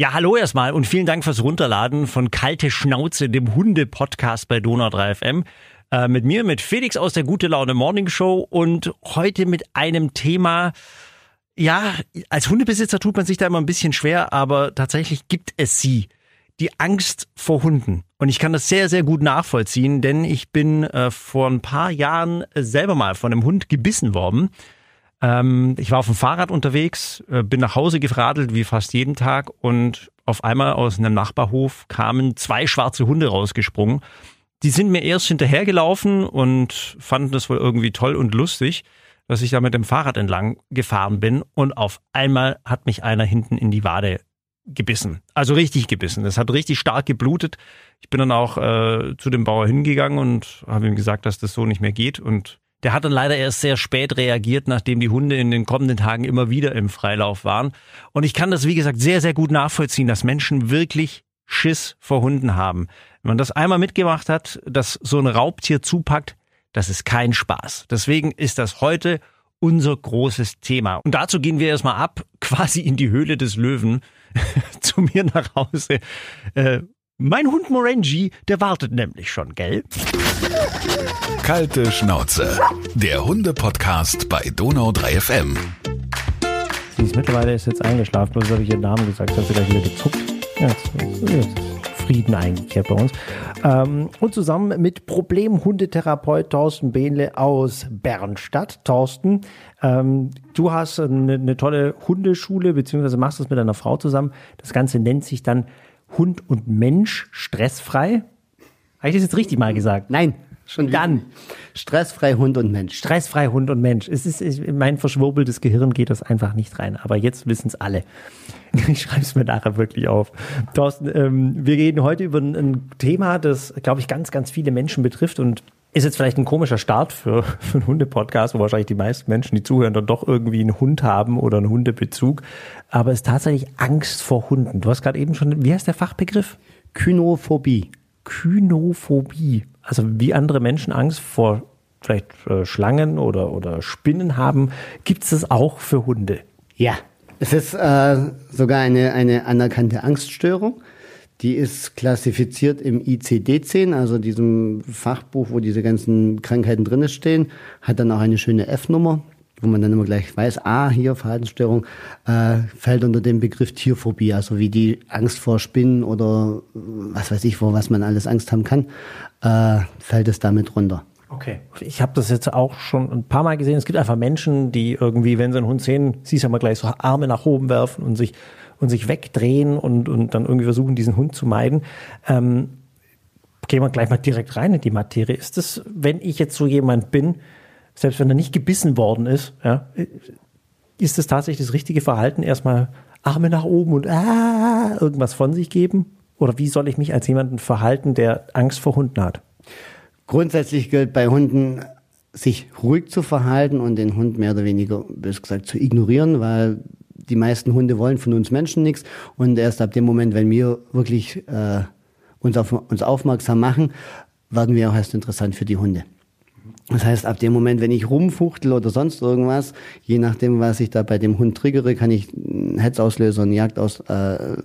Ja, hallo erstmal und vielen Dank fürs Runterladen von Kalte Schnauze, dem Hunde-Podcast bei Donau 3 FM. Äh, mit mir, mit Felix aus der Gute Laune Morning Show und heute mit einem Thema, ja, als Hundebesitzer tut man sich da immer ein bisschen schwer, aber tatsächlich gibt es sie. Die Angst vor Hunden. Und ich kann das sehr, sehr gut nachvollziehen, denn ich bin äh, vor ein paar Jahren selber mal von einem Hund gebissen worden. Ähm, ich war auf dem Fahrrad unterwegs, äh, bin nach Hause geradelt wie fast jeden Tag und auf einmal aus einem Nachbarhof kamen zwei schwarze Hunde rausgesprungen. Die sind mir erst hinterhergelaufen und fanden das wohl irgendwie toll und lustig, dass ich da mit dem Fahrrad entlang gefahren bin und auf einmal hat mich einer hinten in die Wade gebissen. Also richtig gebissen. Es hat richtig stark geblutet. Ich bin dann auch äh, zu dem Bauer hingegangen und habe ihm gesagt, dass das so nicht mehr geht und der hat dann leider erst sehr spät reagiert, nachdem die Hunde in den kommenden Tagen immer wieder im Freilauf waren. Und ich kann das, wie gesagt, sehr, sehr gut nachvollziehen, dass Menschen wirklich Schiss vor Hunden haben. Wenn man das einmal mitgemacht hat, dass so ein Raubtier zupackt, das ist kein Spaß. Deswegen ist das heute unser großes Thema. Und dazu gehen wir erstmal ab, quasi in die Höhle des Löwen, zu mir nach Hause. Äh, mein Hund Morenji, der wartet nämlich schon, gell? Kalte Schnauze. Der Hunde-Podcast bei Donau 3 FM. Sie ist mittlerweile ist jetzt eingeschlafen, bloß habe ich ihren Namen gesagt, hat sie gleich wieder gezuckt. Ja, jetzt, jetzt Frieden eingekehrt bei uns. Ähm, und zusammen mit Problemhundetherapeut Thorsten Behnle aus Bernstadt. Thorsten, ähm, du hast eine, eine tolle Hundeschule, beziehungsweise machst das mit deiner Frau zusammen. Das Ganze nennt sich dann Hund und Mensch stressfrei. Habe ich das jetzt richtig mal gesagt? Nein, schon dann. Stressfrei Hund und Mensch. Stressfrei Hund und Mensch. Es ist, in mein verschwurbeltes Gehirn geht das einfach nicht rein. Aber jetzt wissen es alle. Ich schreibe es mir nachher wirklich auf. Thorsten, ähm, wir reden heute über ein, ein Thema, das, glaube ich, ganz, ganz viele Menschen betrifft und ist jetzt vielleicht ein komischer Start für, für einen Hundepodcast, wo wahrscheinlich die meisten Menschen, die zuhören, dann doch irgendwie einen Hund haben oder einen Hundebezug. Aber es ist tatsächlich Angst vor Hunden. Du hast gerade eben schon, wie heißt der Fachbegriff? Kynophobie. Kynophobie. Also wie andere Menschen Angst vor vielleicht äh, Schlangen oder, oder Spinnen haben, gibt es das auch für Hunde? Ja, es ist äh, sogar eine, eine anerkannte Angststörung. Die ist klassifiziert im ICD-10, also diesem Fachbuch, wo diese ganzen Krankheiten drin stehen, hat dann auch eine schöne F-Nummer, wo man dann immer gleich weiß, ah, hier Verhaltensstörung, äh, fällt unter den Begriff Tierphobie, also wie die Angst vor Spinnen oder was weiß ich, vor was man alles Angst haben kann, äh, fällt es damit runter. Okay. Ich habe das jetzt auch schon ein paar Mal gesehen. Es gibt einfach Menschen, die irgendwie, wenn sie einen Hund sehen, siehst du ja mal gleich so Arme nach oben werfen und sich und sich wegdrehen und, und dann irgendwie versuchen, diesen Hund zu meiden. Ähm, gehen wir gleich mal direkt rein in die Materie. Ist das, wenn ich jetzt so jemand bin, selbst wenn er nicht gebissen worden ist, ja, ist das tatsächlich das richtige Verhalten, erstmal Arme nach oben und ah, irgendwas von sich geben? Oder wie soll ich mich als jemanden verhalten, der Angst vor Hunden hat? Grundsätzlich gilt bei Hunden, sich ruhig zu verhalten und den Hund mehr oder weniger, bös gesagt, zu ignorieren, weil die meisten Hunde wollen von uns Menschen nichts und erst ab dem Moment, wenn wir wirklich äh, uns auf uns aufmerksam machen, werden wir auch erst interessant für die Hunde. Das heißt, ab dem Moment, wenn ich rumfuchtel oder sonst irgendwas, je nachdem, was ich da bei dem Hund triggere, kann ich einen Hetzauslöser, einen Jagd aus, äh,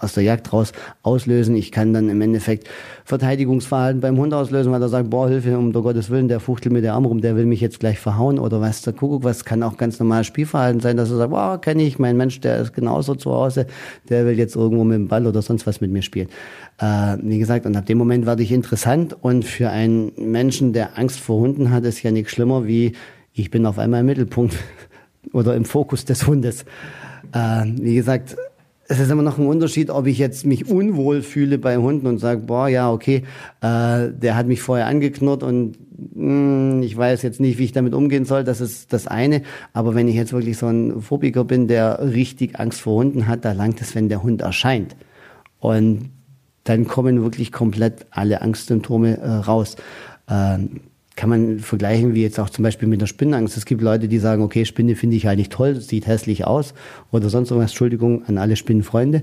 aus der Jagd raus auslösen. Ich kann dann im Endeffekt Verteidigungsverhalten beim Hund auslösen, weil er sagt, boah, Hilfe, um der Gottes Willen, der fuchtelt mit der Arm rum, der will mich jetzt gleich verhauen oder was der Kuckuck, was kann auch ganz normales Spielverhalten sein, dass er sagt, boah, kenne ich, mein Mensch, der ist genauso zu Hause, der will jetzt irgendwo mit dem Ball oder sonst was mit mir spielen. Äh, wie gesagt, und ab dem Moment werde ich interessant und für einen Menschen, der Angst vor Hunden hat, ist ja nichts schlimmer wie, ich bin auf einmal im Mittelpunkt oder im Fokus des Hundes. Äh, wie gesagt, es ist immer noch ein Unterschied, ob ich jetzt mich unwohl fühle bei Hunden und sage, boah, ja, okay, äh, der hat mich vorher angeknurrt und mh, hm, ich weiß jetzt nicht, wie ich damit umgehen soll. Das ist das eine. Aber wenn ich jetzt wirklich so ein Phobiker bin, der richtig Angst vor Hunden hat, da langt es, wenn der Hund erscheint. Und dann kommen wirklich komplett alle Angstsymptome äh, raus. Ähm, kann man vergleichen wie jetzt auch zum Beispiel mit der Spinnenangst. Es gibt Leute, die sagen, okay, Spinne finde ich eigentlich toll, sieht hässlich aus oder sonst irgendwas. Entschuldigung an alle Spinnenfreunde.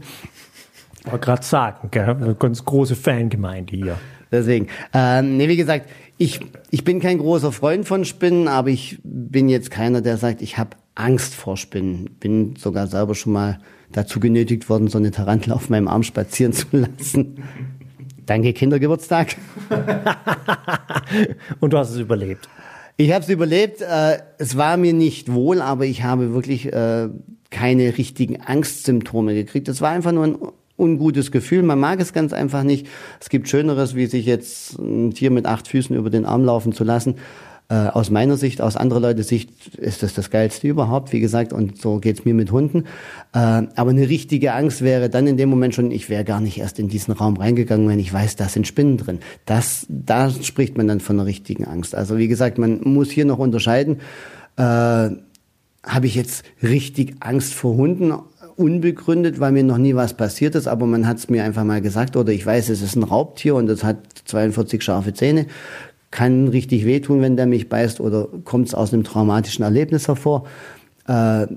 Wollte gerade sagen, gell? eine ganz große Fangemeinde hier. Deswegen, ähm, nee, wie gesagt, ich, ich bin kein großer Freund von Spinnen, aber ich bin jetzt keiner, der sagt, ich habe Angst vor Spinnen. Bin sogar selber schon mal dazu genötigt worden, so eine Tarantel auf meinem Arm spazieren zu lassen. Danke, Kindergeburtstag. Und du hast es überlebt. Ich habe es überlebt. Äh, es war mir nicht wohl, aber ich habe wirklich äh, keine richtigen Angstsymptome gekriegt. Es war einfach nur ein ungutes Gefühl. Man mag es ganz einfach nicht. Es gibt Schöneres, wie sich jetzt ein Tier mit acht Füßen über den Arm laufen zu lassen. Äh, aus meiner Sicht, aus anderer Leute Sicht ist das das Geilste überhaupt, wie gesagt, und so geht's mir mit Hunden. Äh, aber eine richtige Angst wäre dann in dem Moment schon, ich wäre gar nicht erst in diesen Raum reingegangen, wenn ich weiß, da sind Spinnen drin. Das, da spricht man dann von einer richtigen Angst. Also wie gesagt, man muss hier noch unterscheiden. Äh, Habe ich jetzt richtig Angst vor Hunden? unbegründet, weil mir noch nie was passiert ist, aber man hat es mir einfach mal gesagt oder ich weiß, es ist ein Raubtier und es hat 42 scharfe Zähne kann richtig wehtun, wenn der mich beißt oder kommt es aus einem traumatischen Erlebnis hervor. Äh,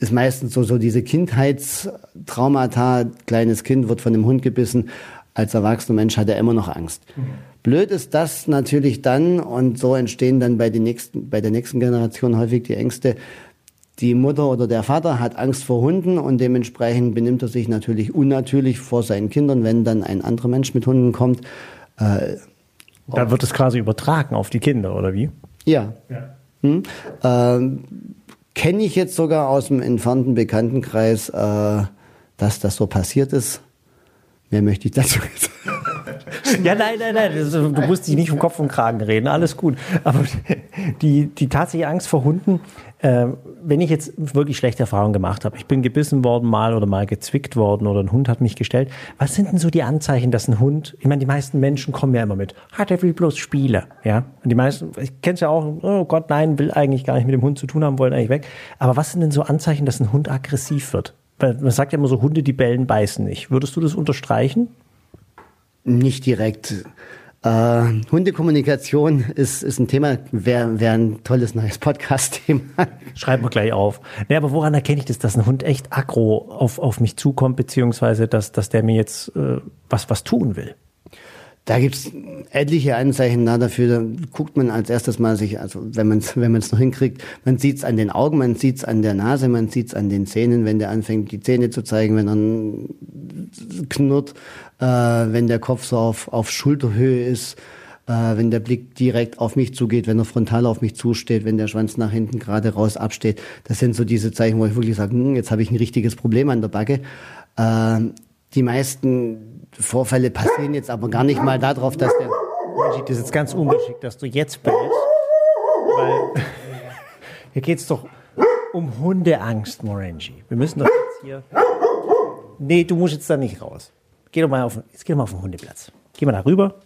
ist meistens so, so diese Kindheitstraumata, kleines Kind wird von einem Hund gebissen, als erwachsener Mensch hat er immer noch Angst. Mhm. Blöd ist das natürlich dann und so entstehen dann bei, den nächsten, bei der nächsten Generation häufig die Ängste. Die Mutter oder der Vater hat Angst vor Hunden und dementsprechend benimmt er sich natürlich unnatürlich vor seinen Kindern, wenn dann ein anderer Mensch mit Hunden kommt. Äh, da wird es quasi übertragen auf die Kinder, oder wie? Ja. ja. Hm? Ähm, Kenne ich jetzt sogar aus dem entfernten Bekanntenkreis, äh, dass das so passiert ist. Mehr möchte ich dazu jetzt. ja, nein, nein, nein. Du musst dich nicht um Kopf und Kragen reden. Alles gut. Aber die, die tatsächliche Angst vor Hunden, äh, wenn ich jetzt wirklich schlechte Erfahrungen gemacht habe, ich bin gebissen worden mal oder mal gezwickt worden oder ein Hund hat mich gestellt, was sind denn so die Anzeichen, dass ein Hund, ich meine, die meisten Menschen kommen ja immer mit, hat er will bloß Spiele, ja? Und die meisten, ich kenne es ja auch, oh Gott, nein, will eigentlich gar nicht mit dem Hund zu tun haben, wollen eigentlich weg. Aber was sind denn so Anzeichen, dass ein Hund aggressiv wird? Man sagt ja immer so, Hunde, die bellen, beißen nicht. Würdest du das unterstreichen? Nicht direkt. Äh, Hundekommunikation ist, ist ein Thema, wäre wär ein tolles neues Podcast-Thema. Schreiben wir gleich auf. Nee, aber woran erkenne ich das, dass ein Hund echt aggro auf, auf mich zukommt, beziehungsweise dass, dass der mir jetzt äh, was, was tun will? Da gibt's etliche Anzeichen da dafür. Da guckt man als erstes mal sich, also wenn man es wenn man's noch hinkriegt, man sieht's an den Augen, man sieht's an der Nase, man sieht's an den Zähnen, wenn der anfängt, die Zähne zu zeigen, wenn er knurrt, äh, wenn der Kopf so auf, auf Schulterhöhe ist, äh, wenn der Blick direkt auf mich zugeht, wenn er frontal auf mich zusteht, wenn der Schwanz nach hinten gerade raus absteht. Das sind so diese Zeichen, wo ich wirklich sage, hm, jetzt habe ich ein richtiges Problem an der Backe. Äh, die meisten Vorfälle passieren jetzt aber gar nicht mal darauf, dass der. Das ist jetzt ganz ungeschickt, dass du jetzt bist. Weil hier geht es doch um Hundeangst, Morenji. Wir müssen doch jetzt hier. Nee, du musst jetzt da nicht raus. Geh doch mal auf, jetzt geh doch mal auf den Hundeplatz. Geh mal da rüber.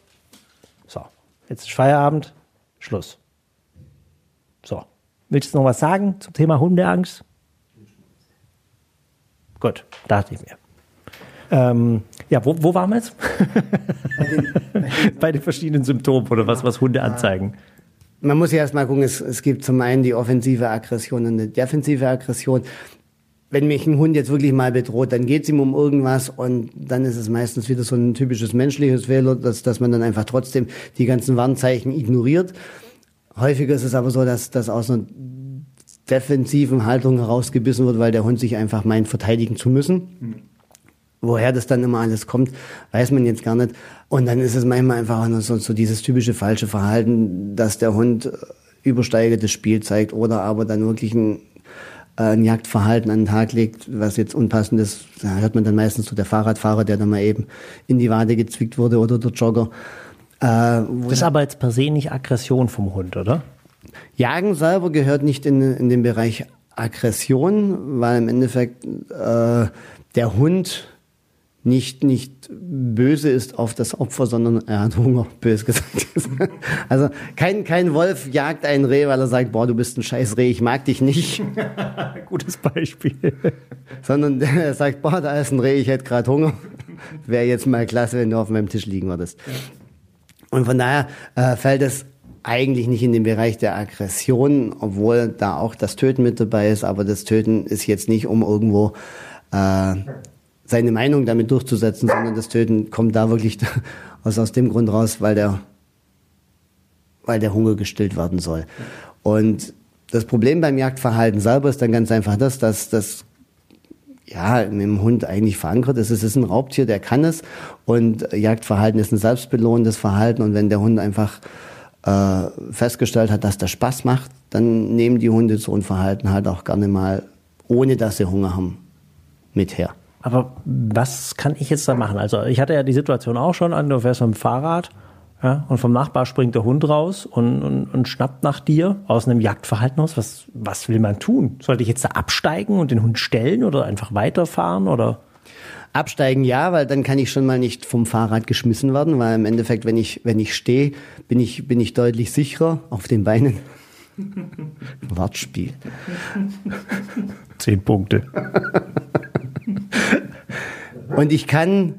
So, jetzt ist Feierabend. Schluss. So. Willst du noch was sagen zum Thema Hundeangst? Gut, dachte ich mir. Ähm, ja, wo, wo waren wir jetzt? Bei den, bei den verschiedenen Symptomen oder was, was Hunde anzeigen. Man muss ja erstmal gucken, es, es gibt zum einen die offensive Aggression und eine defensive Aggression. Wenn mich ein Hund jetzt wirklich mal bedroht, dann geht es ihm um irgendwas und dann ist es meistens wieder so ein typisches menschliches Fehler, dass, dass man dann einfach trotzdem die ganzen Warnzeichen ignoriert. Häufiger ist es aber so, dass, dass aus einer defensiven Haltung herausgebissen wird, weil der Hund sich einfach meint, verteidigen zu müssen. Woher das dann immer alles kommt, weiß man jetzt gar nicht. Und dann ist es manchmal einfach nur so, so dieses typische falsche Verhalten, dass der Hund äh, übersteigertes Spiel zeigt oder aber dann wirklich ein, äh, ein Jagdverhalten an den Tag legt, was jetzt unpassend ist. Da hört man dann meistens so der Fahrradfahrer, der dann mal eben in die Wade gezwickt wurde oder der Jogger. Äh, das ist aber jetzt per se nicht Aggression vom Hund, oder? Jagen selber gehört nicht in, in den Bereich Aggression, weil im Endeffekt äh, der Hund nicht, nicht böse ist auf das Opfer, sondern er hat Hunger, bös gesagt. also kein, kein Wolf jagt ein Reh, weil er sagt, boah, du bist ein scheiß Reh, ich mag dich nicht. Gutes Beispiel. sondern er sagt, boah, da ist ein Reh, ich hätte gerade Hunger. Wäre jetzt mal klasse, wenn du auf meinem Tisch liegen würdest. Und von daher äh, fällt es eigentlich nicht in den Bereich der Aggression, obwohl da auch das Töten mit dabei ist, aber das Töten ist jetzt nicht um irgendwo äh, seine Meinung damit durchzusetzen, sondern das Töten kommt da wirklich aus, aus dem Grund raus, weil der, weil der Hunger gestillt werden soll. Und das Problem beim Jagdverhalten selber ist dann ganz einfach das, dass das ja, dem Hund eigentlich verankert ist. Es ist ein Raubtier, der kann es und Jagdverhalten ist ein selbstbelohnendes Verhalten und wenn der Hund einfach äh, festgestellt hat, dass das Spaß macht, dann nehmen die Hunde so ein Verhalten halt auch gerne mal, ohne dass sie Hunger haben, mit her. Aber was kann ich jetzt da machen? Also ich hatte ja die Situation auch schon an, du fährst mit dem Fahrrad ja, und vom Nachbar springt der Hund raus und, und, und schnappt nach dir aus einem Jagdverhalten aus. Was, was will man tun? Sollte ich jetzt da absteigen und den Hund stellen oder einfach weiterfahren oder? Absteigen ja, weil dann kann ich schon mal nicht vom Fahrrad geschmissen werden, weil im Endeffekt, wenn ich, wenn ich stehe, bin ich, bin ich deutlich sicherer auf den Beinen. Wortspiel. Zehn Punkte. Und ich kann,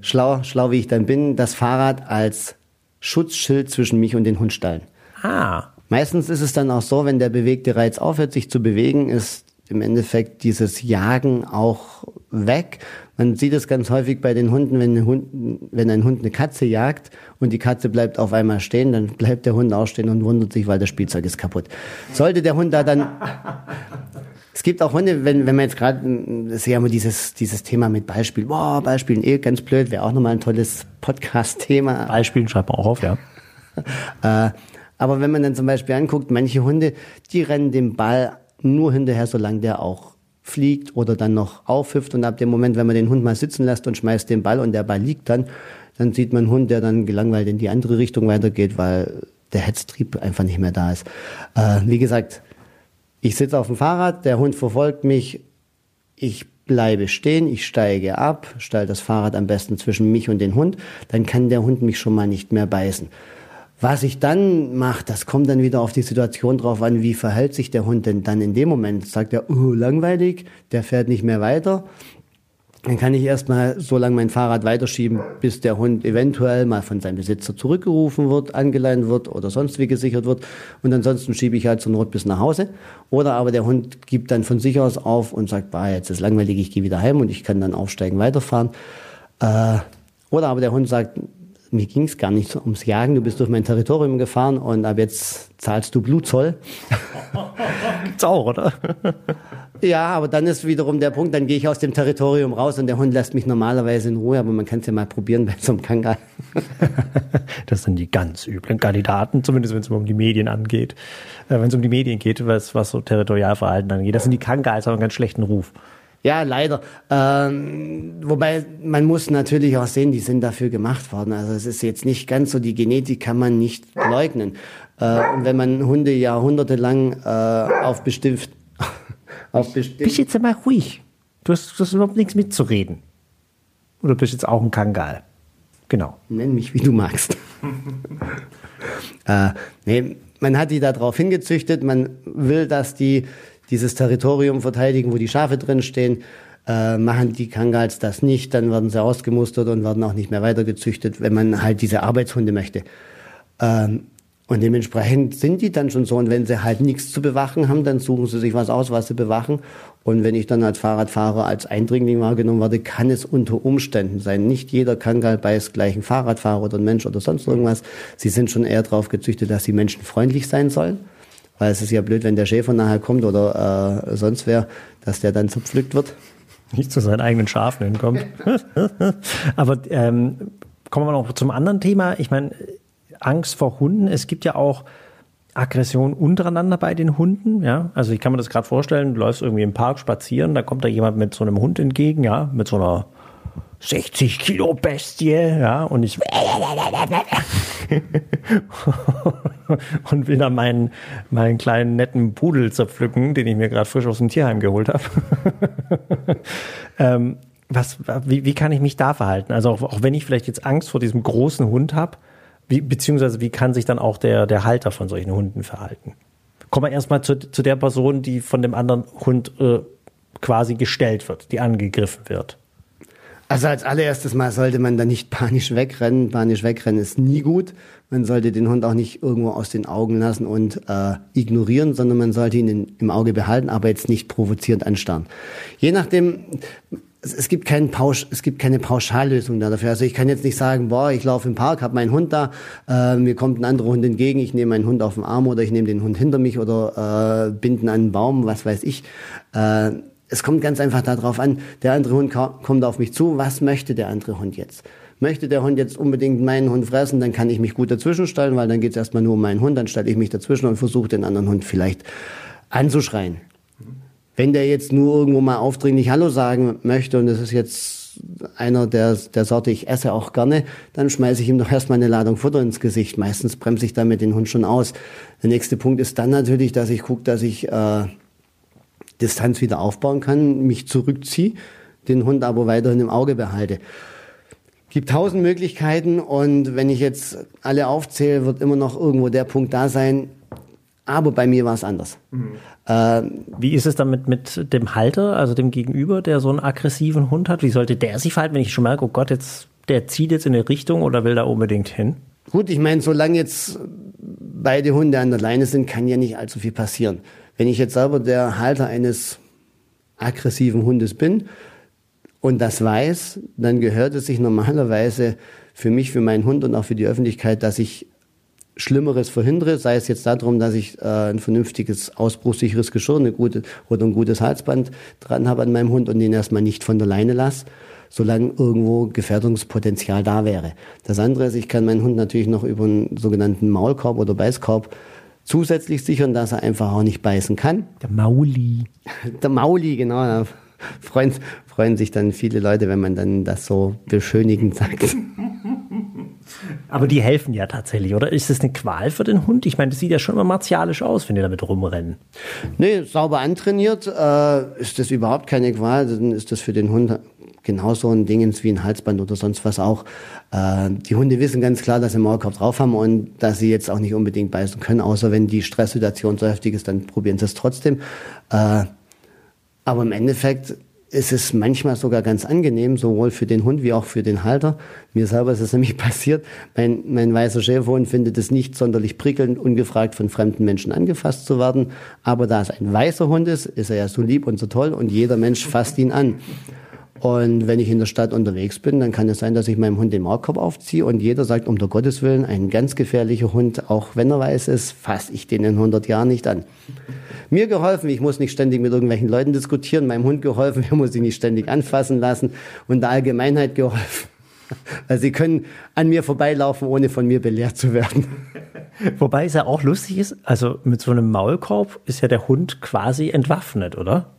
schlau, schlau wie ich dann bin, das Fahrrad als Schutzschild zwischen mich und den Hund stellen. Ah. Meistens ist es dann auch so, wenn der bewegte Reiz aufhört, sich zu bewegen, ist im Endeffekt dieses Jagen auch weg. Man sieht es ganz häufig bei den Hunden, wenn ein Hund, wenn ein Hund eine Katze jagt und die Katze bleibt auf einmal stehen, dann bleibt der Hund auch stehen und wundert sich, weil das Spielzeug ist kaputt. Sollte der Hund da dann es gibt auch Hunde, wenn, wenn man jetzt gerade, das ist ja immer dieses, dieses Thema mit Beispielen, boah, Beispielen, eh ganz blöd, wäre auch nochmal ein tolles Podcast-Thema. Beispielen schreibt man auch auf, ja. äh, aber wenn man dann zum Beispiel anguckt, manche Hunde, die rennen dem Ball nur hinterher, solange der auch fliegt oder dann noch aufhüpft. Und ab dem Moment, wenn man den Hund mal sitzen lässt und schmeißt den Ball und der Ball liegt dann, dann sieht man einen Hund, der dann gelangweilt in die andere Richtung weitergeht, weil der Hetztrieb einfach nicht mehr da ist. Äh, wie gesagt, ich sitze auf dem Fahrrad, der Hund verfolgt mich, ich bleibe stehen, ich steige ab, stelle das Fahrrad am besten zwischen mich und den Hund, dann kann der Hund mich schon mal nicht mehr beißen. Was ich dann mache, das kommt dann wieder auf die Situation drauf an, wie verhält sich der Hund denn dann in dem Moment. Sagt er, oh, langweilig, der fährt nicht mehr weiter. Dann kann ich erstmal so lange mein Fahrrad weiterschieben, bis der Hund eventuell mal von seinem Besitzer zurückgerufen wird, angeleint wird oder sonst wie gesichert wird. Und ansonsten schiebe ich halt zur Not bis nach Hause. Oder aber der Hund gibt dann von sich aus auf und sagt, bah, jetzt ist langweilig, ich gehe wieder heim und ich kann dann aufsteigen, weiterfahren. Äh, oder aber der Hund sagt, mir ging es gar nicht ums Jagen, du bist durch mein Territorium gefahren und ab jetzt zahlst du Blutzoll. Gibt's auch, oder? ja, aber dann ist wiederum der Punkt, dann gehe ich aus dem Territorium raus und der Hund lässt mich normalerweise in Ruhe, aber man kann es ja mal probieren bei so einem Kangal. das sind die ganz üblen Kandidaten, zumindest wenn es um die Medien angeht. Äh, wenn es um die Medien geht, was, was so Territorialverhalten angeht. Das sind die Kangals, haben einen ganz schlechten Ruf. Ja, leider. Ähm, wobei man muss natürlich auch sehen, die sind dafür gemacht worden. Also es ist jetzt nicht ganz so, die Genetik kann man nicht leugnen. Äh, und wenn man Hunde jahrhundertelang äh, auf bestimmt... auf bist jetzt einmal ruhig. Du hast, du hast überhaupt nichts mitzureden. Oder bist jetzt auch ein Kangal? Genau. Nenn mich, wie du magst. äh, nee, man hat die darauf hingezüchtet, man will, dass die dieses Territorium verteidigen, wo die Schafe drin stehen. Äh, machen die Kangals das nicht, dann werden sie ausgemustert und werden auch nicht mehr weitergezüchtet, wenn man halt diese Arbeitshunde möchte. Ähm, und dementsprechend sind die dann schon so. Und wenn sie halt nichts zu bewachen haben, dann suchen sie sich was aus, was sie bewachen. Und wenn ich dann als Fahrradfahrer als Eindringling wahrgenommen werde, kann es unter Umständen sein. Nicht jeder Kangal beißt gleich ein Fahrradfahrer oder ein Mensch oder sonst irgendwas. Sie sind schon eher darauf gezüchtet, dass sie menschenfreundlich sein sollen. Weil es ist ja blöd, wenn der Schäfer nachher kommt oder äh, sonst wer, dass der dann zerpflückt wird. Nicht zu seinen eigenen Schafen hinkommt. Aber ähm, kommen wir noch zum anderen Thema. Ich meine, Angst vor Hunden. Es gibt ja auch Aggression untereinander bei den Hunden, ja. Also ich kann mir das gerade vorstellen, du läufst irgendwie im Park spazieren, da kommt da jemand mit so einem Hund entgegen, ja, mit so einer 60 Kilo Bestie, ja, und ich und will da meinen, meinen kleinen netten Pudel zerpflücken, den ich mir gerade frisch aus dem Tierheim geholt habe. ähm, was, wie, wie kann ich mich da verhalten? Also auch, auch wenn ich vielleicht jetzt Angst vor diesem großen Hund habe, wie, beziehungsweise wie kann sich dann auch der, der Halter von solchen Hunden verhalten? Kommen wir erstmal zu, zu der Person, die von dem anderen Hund äh, quasi gestellt wird, die angegriffen wird. Also als allererstes Mal sollte man da nicht panisch wegrennen. Panisch wegrennen ist nie gut. Man sollte den Hund auch nicht irgendwo aus den Augen lassen und äh, ignorieren, sondern man sollte ihn in, im Auge behalten, aber jetzt nicht provozierend anstarren. Je nachdem, es, es gibt keinen Pausch, es gibt keine Pauschallösung da dafür. Also ich kann jetzt nicht sagen, boah, ich laufe im Park, habe meinen Hund da, äh, mir kommt ein anderer Hund entgegen, ich nehme meinen Hund auf den Arm oder ich nehme den Hund hinter mich oder äh, binden an einen Baum, was weiß ich. Äh, es kommt ganz einfach darauf an, der andere Hund kommt auf mich zu, was möchte der andere Hund jetzt? Möchte der Hund jetzt unbedingt meinen Hund fressen, dann kann ich mich gut dazwischen stellen, weil dann geht es erstmal nur um meinen Hund, dann stelle ich mich dazwischen und versuche den anderen Hund vielleicht anzuschreien. Wenn der jetzt nur irgendwo mal aufdringlich Hallo sagen möchte und es ist jetzt einer der, der Sorte, ich esse auch gerne, dann schmeiße ich ihm doch erstmal eine Ladung Futter ins Gesicht. Meistens bremse ich damit den Hund schon aus. Der nächste Punkt ist dann natürlich, dass ich gucke, dass ich äh, Distanz wieder aufbauen kann, mich zurückziehe, den Hund aber weiterhin im Auge behalte. Gibt tausend Möglichkeiten und wenn ich jetzt alle aufzähle, wird immer noch irgendwo der Punkt da sein. Aber bei mir war es anders. Mhm. Äh, Wie ist es dann mit, mit dem Halter, also dem Gegenüber, der so einen aggressiven Hund hat? Wie sollte der sich verhalten, wenn ich schon merke, oh Gott, jetzt, der zieht jetzt in eine Richtung oder will da unbedingt hin? Gut, ich meine, solange jetzt beide Hunde an der Leine sind, kann ja nicht allzu viel passieren. Wenn ich jetzt selber der Halter eines aggressiven Hundes bin und das weiß, dann gehört es sich normalerweise für mich, für meinen Hund und auch für die Öffentlichkeit, dass ich Schlimmeres verhindere, sei es jetzt darum, dass ich äh, ein vernünftiges, ausbruchsicheres Geschirr eine gute, oder ein gutes Halsband dran habe an meinem Hund und den erstmal nicht von der Leine lasse, solange irgendwo Gefährdungspotenzial da wäre. Das andere ist, ich kann meinen Hund natürlich noch über einen sogenannten Maulkorb oder Beißkorb zusätzlich sichern, dass er einfach auch nicht beißen kann. Der Mauli. Der Mauli, genau. Da freuen, freuen sich dann viele Leute, wenn man dann das so beschönigend sagt. Aber die helfen ja tatsächlich, oder? Ist das eine Qual für den Hund? Ich meine, das sieht ja schon immer martialisch aus, wenn die damit rumrennen. Nee, sauber antrainiert äh, ist das überhaupt keine Qual. Dann ist das für den Hund genauso ein Dingens wie ein Halsband oder sonst was auch. Äh, die Hunde wissen ganz klar, dass sie Maulkorb drauf haben und dass sie jetzt auch nicht unbedingt beißen können, außer wenn die Stresssituation so heftig ist, dann probieren sie es trotzdem. Äh, aber im Endeffekt ist es manchmal sogar ganz angenehm, sowohl für den Hund wie auch für den Halter. Mir selber ist es nämlich passiert. Mein, mein weißer Schäferhund findet es nicht sonderlich prickelnd, ungefragt von fremden Menschen angefasst zu werden. Aber da es ein weißer Hund ist, ist er ja so lieb und so toll und jeder Mensch fasst ihn an. Und wenn ich in der Stadt unterwegs bin, dann kann es sein, dass ich meinem Hund den Maulkorb aufziehe und jeder sagt, um der Gottes Willen, ein ganz gefährlicher Hund, auch wenn er weiß ist, fasse ich den in 100 Jahren nicht an. Mir geholfen, ich muss nicht ständig mit irgendwelchen Leuten diskutieren, meinem Hund geholfen, er muss sich nicht ständig anfassen lassen und der Allgemeinheit geholfen. Also sie können an mir vorbeilaufen, ohne von mir belehrt zu werden. Wobei es ja auch lustig ist, also mit so einem Maulkorb ist ja der Hund quasi entwaffnet, oder?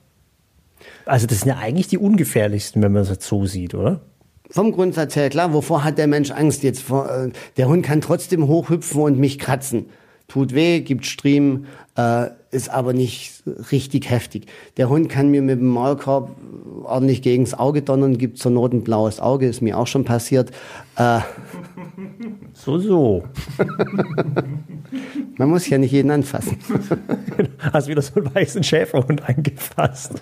Also das sind ja eigentlich die ungefährlichsten, wenn man es jetzt so sieht, oder? Vom Grundsatz her, klar, wovor hat der Mensch Angst jetzt? Vor, äh, der Hund kann trotzdem hochhüpfen und mich kratzen. Tut weh, gibt Striemen, äh, ist aber nicht richtig heftig. Der Hund kann mir mit dem Maulkorb ordentlich gegens Auge donnern, gibt zur Not ein blaues Auge, ist mir auch schon passiert. Äh, so, so. Man muss ja nicht jeden anfassen. Hast wieder so einen weißen Schäferhund angefasst.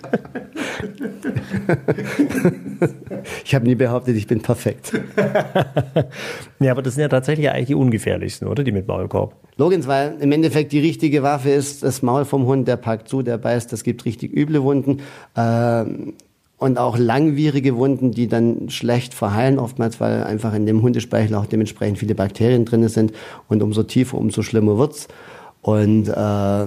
ich habe nie behauptet, ich bin perfekt. ja, aber das sind ja tatsächlich eigentlich die ungefährlichsten, oder? Die mit Maulkorb. Logans, weil im Endeffekt die richtige Waffe ist das Maul vom Hund, der packt zu, der beißt, das gibt richtig üble Wunden. Ähm, und auch langwierige Wunden, die dann schlecht verheilen, oftmals, weil einfach in dem Hundespeichel auch dementsprechend viele Bakterien drin sind und umso tiefer, umso schlimmer wird's. Und äh,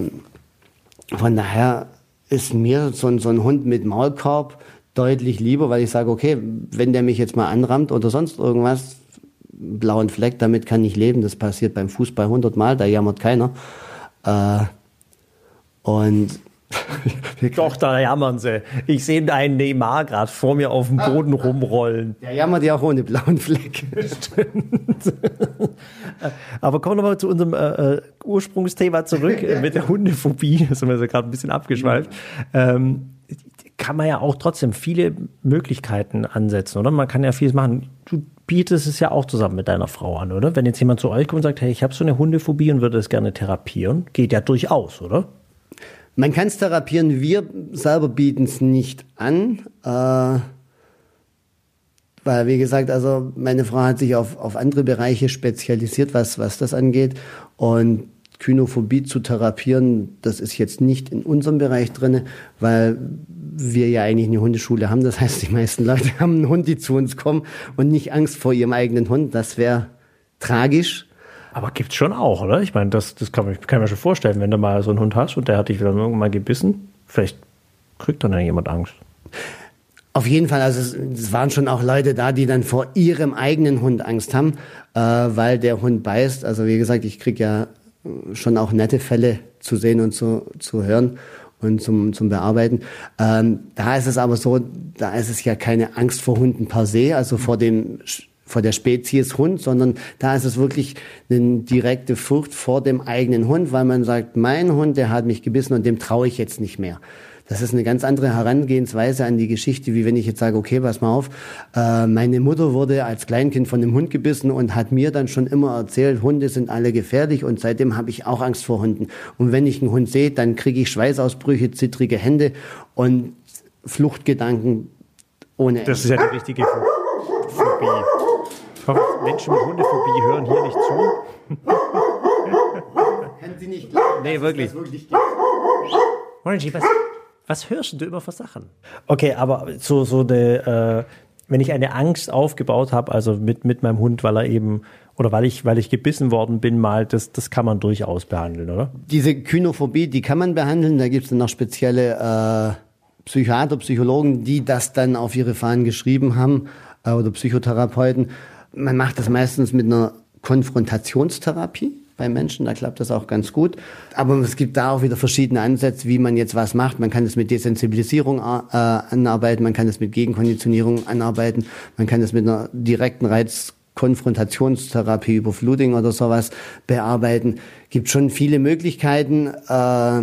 von daher ist mir so ein, so ein Hund mit Maulkorb deutlich lieber, weil ich sage, okay, wenn der mich jetzt mal anrammt oder sonst irgendwas, blauen Fleck, damit kann ich leben. Das passiert beim Fußball hundertmal, da jammert keiner. Äh, und Doch, da jammern sie. Ich sehe einen Neymar gerade vor mir auf dem Boden rumrollen. Der jammert ja auch ohne blauen Fleck. Stimmt. Aber kommen wir nochmal zu unserem äh, äh Ursprungsthema zurück äh, mit der Hundephobie. Da sind wir gerade ein bisschen abgeschweift. Ähm, kann man ja auch trotzdem viele Möglichkeiten ansetzen, oder? Man kann ja vieles machen. Du bietest es ja auch zusammen mit deiner Frau an, oder? Wenn jetzt jemand zu euch kommt und sagt, hey, ich habe so eine Hundephobie und würde das gerne therapieren, geht ja durchaus, oder? Man kann es therapieren, wir selber bieten es nicht an. Äh, weil, wie gesagt, also meine Frau hat sich auf, auf andere Bereiche spezialisiert, was, was das angeht. Und Kynophobie zu therapieren, das ist jetzt nicht in unserem Bereich drin, weil wir ja eigentlich eine Hundeschule haben. Das heißt, die meisten Leute haben einen Hund, die zu uns kommen und nicht Angst vor ihrem eigenen Hund. Das wäre tragisch. Aber gibt's schon auch, oder? Ich meine, das, das kann, man, kann man schon vorstellen, wenn du mal so einen Hund hast und der hat dich wieder irgendwann mal gebissen. Vielleicht kriegt dann ja jemand Angst? Auf jeden Fall, also es, es, waren schon auch Leute da, die dann vor ihrem eigenen Hund Angst haben, äh, weil der Hund beißt. Also wie gesagt, ich krieg ja schon auch nette Fälle zu sehen und zu, zu hören und zum, zum Bearbeiten. Ähm, da ist es aber so, da ist es ja keine Angst vor Hunden per se, also vor dem vor der Spezies Hund, sondern da ist es wirklich eine direkte Furcht vor dem eigenen Hund, weil man sagt, mein Hund, der hat mich gebissen und dem traue ich jetzt nicht mehr. Das ist eine ganz andere Herangehensweise an die Geschichte, wie wenn ich jetzt sage, okay, pass mal auf, äh, meine Mutter wurde als Kleinkind von einem Hund gebissen und hat mir dann schon immer erzählt, Hunde sind alle gefährlich und seitdem habe ich auch Angst vor Hunden. Und wenn ich einen Hund sehe, dann kriege ich Schweißausbrüche, zittrige Hände und Fluchtgedanken ohne Ende. Das ist ja die richtige Phobie. Ich hoffe, Menschen mit Hundephobie hören hier nicht zu. Können Sie nicht glauben, nee, wirklich. Das wirklich was, was hörst du immer für Sachen? Okay, aber so, so eine, äh, wenn ich eine Angst aufgebaut habe, also mit, mit meinem Hund, weil er eben oder weil ich, weil ich gebissen worden bin, mal, das, das kann man durchaus behandeln, oder? Diese Kynophobie, die kann man behandeln. Da gibt es dann noch spezielle äh, Psychiater, Psychologen, die das dann auf ihre Fahnen geschrieben haben äh, oder Psychotherapeuten. Man macht das meistens mit einer Konfrontationstherapie bei Menschen, da klappt das auch ganz gut. Aber es gibt da auch wieder verschiedene Ansätze, wie man jetzt was macht. Man kann es mit Desensibilisierung äh, anarbeiten, man kann es mit Gegenkonditionierung anarbeiten, man kann es mit einer direkten Reizkonfrontationstherapie über Flooding oder sowas bearbeiten. Gibt schon viele Möglichkeiten, äh,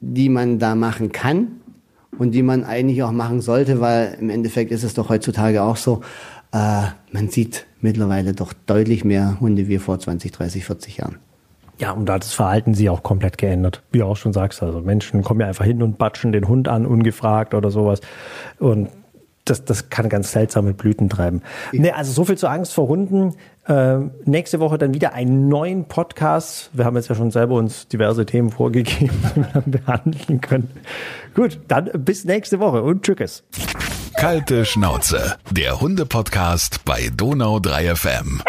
die man da machen kann und die man eigentlich auch machen sollte, weil im Endeffekt ist es doch heutzutage auch so, äh, man sieht mittlerweile doch deutlich mehr Hunde wie vor 20, 30, 40 Jahren. Ja, und da hat das Verhalten sich auch komplett geändert. Wie du auch schon sagst, also Menschen kommen ja einfach hin und batschen den Hund an, ungefragt oder sowas. Und das, das kann ganz seltsame Blüten treiben. Nee, also so viel zur Angst vor Hunden. Äh, nächste Woche dann wieder einen neuen Podcast. Wir haben jetzt ja schon selber uns diverse Themen vorgegeben, die wir dann behandeln können. Gut, dann bis nächste Woche und tschüss. Kalte Schnauze, der Hunde-Podcast bei Donau 3 FM.